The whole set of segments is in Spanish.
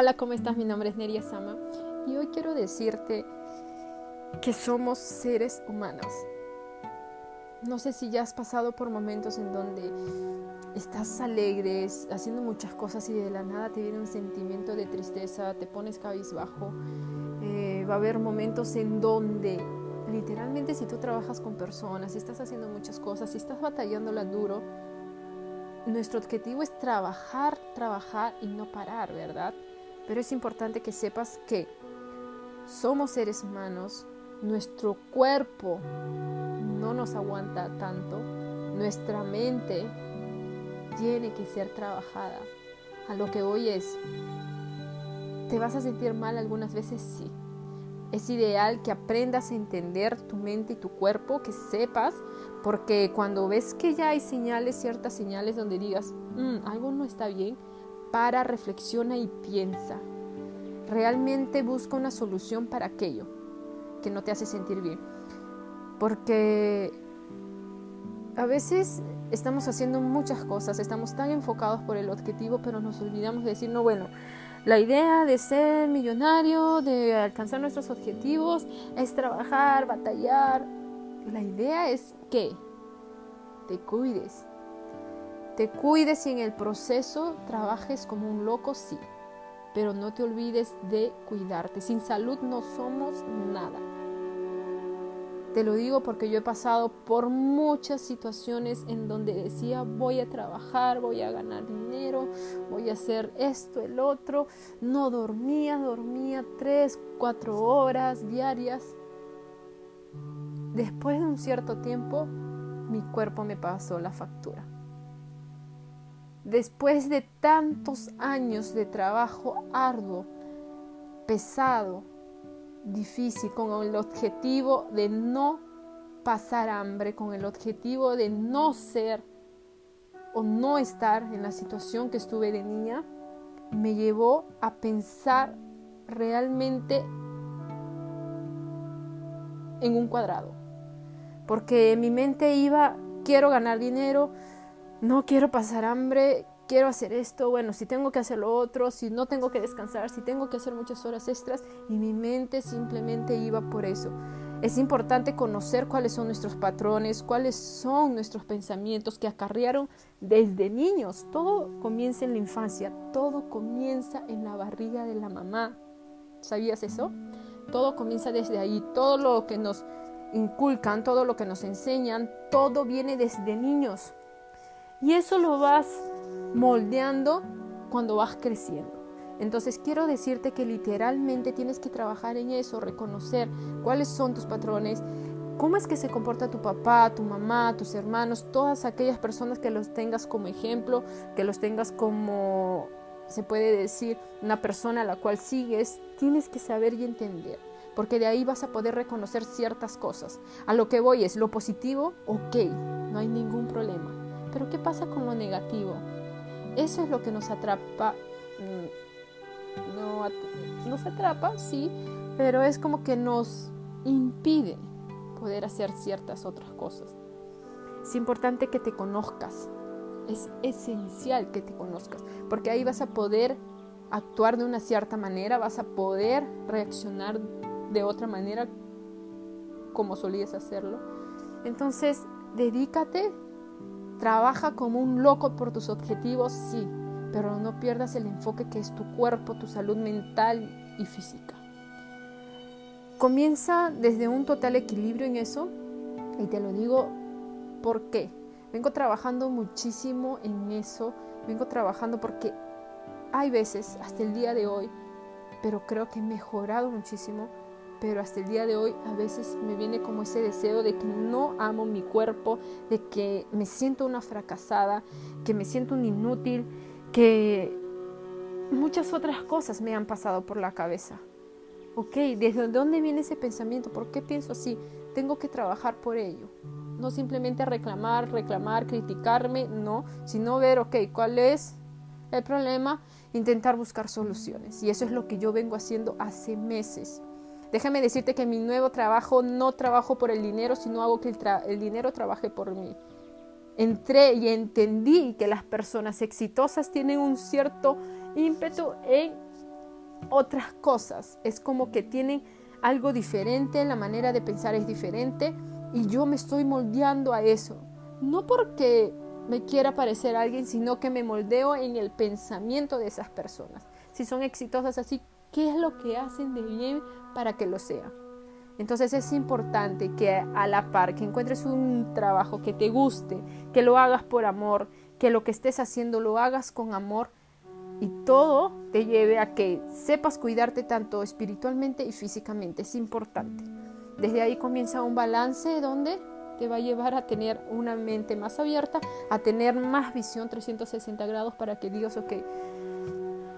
Hola, ¿cómo estás? Mi nombre es Neria Sama y hoy quiero decirte que somos seres humanos. No sé si ya has pasado por momentos en donde estás alegre, haciendo muchas cosas y de la nada te viene un sentimiento de tristeza, te pones cabizbajo. Eh, va a haber momentos en donde literalmente si tú trabajas con personas, si estás haciendo muchas cosas, si estás batallándola duro, nuestro objetivo es trabajar, trabajar y no parar, ¿verdad? Pero es importante que sepas que somos seres humanos, nuestro cuerpo no nos aguanta tanto, nuestra mente tiene que ser trabajada. A lo que hoy es, ¿te vas a sentir mal algunas veces? Sí. Es ideal que aprendas a entender tu mente y tu cuerpo, que sepas, porque cuando ves que ya hay señales, ciertas señales donde digas, mm, algo no está bien, para, reflexiona y piensa. Realmente busca una solución para aquello que no te hace sentir bien. Porque a veces estamos haciendo muchas cosas, estamos tan enfocados por el objetivo, pero nos olvidamos de decir, no, bueno, la idea de ser millonario, de alcanzar nuestros objetivos, es trabajar, batallar. La idea es que te cuides, te cuides y en el proceso trabajes como un loco, sí, pero no te olvides de cuidarte. Sin salud no somos nada. Te lo digo porque yo he pasado por muchas situaciones en donde decía voy a trabajar, voy a ganar dinero, voy a hacer esto, el otro. No dormía, dormía tres, cuatro horas diarias. Después de un cierto tiempo, mi cuerpo me pasó la factura. Después de tantos años de trabajo arduo, pesado, difícil, con el objetivo de no pasar hambre, con el objetivo de no ser o no estar en la situación que estuve de niña, me llevó a pensar realmente en un cuadrado. Porque mi mente iba, quiero ganar dinero, no quiero pasar hambre, quiero hacer esto, bueno, si tengo que hacer lo otro, si no tengo que descansar, si tengo que hacer muchas horas extras y mi mente simplemente iba por eso. Es importante conocer cuáles son nuestros patrones, cuáles son nuestros pensamientos que acarrearon desde niños. Todo comienza en la infancia, todo comienza en la barriga de la mamá. ¿Sabías eso? Todo comienza desde ahí, todo lo que nos inculcan, todo lo que nos enseñan, todo viene desde niños. Y eso lo vas moldeando cuando vas creciendo. Entonces quiero decirte que literalmente tienes que trabajar en eso, reconocer cuáles son tus patrones, cómo es que se comporta tu papá, tu mamá, tus hermanos, todas aquellas personas que los tengas como ejemplo, que los tengas como, se puede decir, una persona a la cual sigues, tienes que saber y entender, porque de ahí vas a poder reconocer ciertas cosas. A lo que voy es lo positivo, ok, no hay ningún problema pero ¿qué pasa con lo negativo? Eso es lo que nos atrapa. Mm, no, nos atrapa, sí, pero es como que nos impide poder hacer ciertas otras cosas. Es importante que te conozcas. Es esencial que te conozcas, porque ahí vas a poder actuar de una cierta manera, vas a poder reaccionar de otra manera como solías hacerlo. Entonces, dedícate Trabaja como un loco por tus objetivos, sí, pero no pierdas el enfoque que es tu cuerpo, tu salud mental y física. Comienza desde un total equilibrio en eso y te lo digo por qué. Vengo trabajando muchísimo en eso, vengo trabajando porque hay veces, hasta el día de hoy, pero creo que he mejorado muchísimo pero hasta el día de hoy a veces me viene como ese deseo de que no amo mi cuerpo, de que me siento una fracasada, que me siento un inútil, que muchas otras cosas me han pasado por la cabeza. Ok, ¿desde dónde viene ese pensamiento? ¿Por qué pienso así? Tengo que trabajar por ello. No simplemente reclamar, reclamar, criticarme, no, sino ver, ok, ¿cuál es el problema? Intentar buscar soluciones. Y eso es lo que yo vengo haciendo hace meses. Déjame decirte que mi nuevo trabajo no trabajo por el dinero, sino hago que el, dinero trabaje por mí. Entré y entendí que las personas exitosas tienen un cierto ímpetu en otras cosas. Es como que tienen algo diferente, la manera de pensar es diferente y yo me estoy moldeando a eso. No porque me quiera parecer a alguien, sino que me moldeo en el pensamiento de esas personas. Si son exitosas así, ¿qué es lo que hacen de bien para que lo sean? Entonces es importante que a la par, que encuentres un trabajo que te guste, que lo hagas por amor, que lo que estés haciendo lo hagas con amor y todo te lleve a que sepas cuidarte tanto espiritualmente y físicamente. Es importante. Desde ahí comienza un balance donde te va a llevar a tener una mente más abierta, a tener más visión 360 grados para que digas, ok,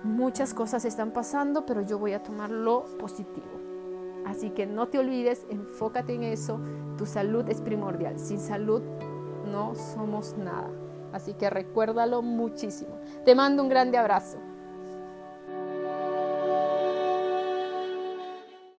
muchas cosas están pasando, pero yo voy a tomar lo positivo. Así que no te olvides, enfócate en eso. Tu salud es primordial. Sin salud no somos nada. Así que recuérdalo muchísimo. Te mando un grande abrazo.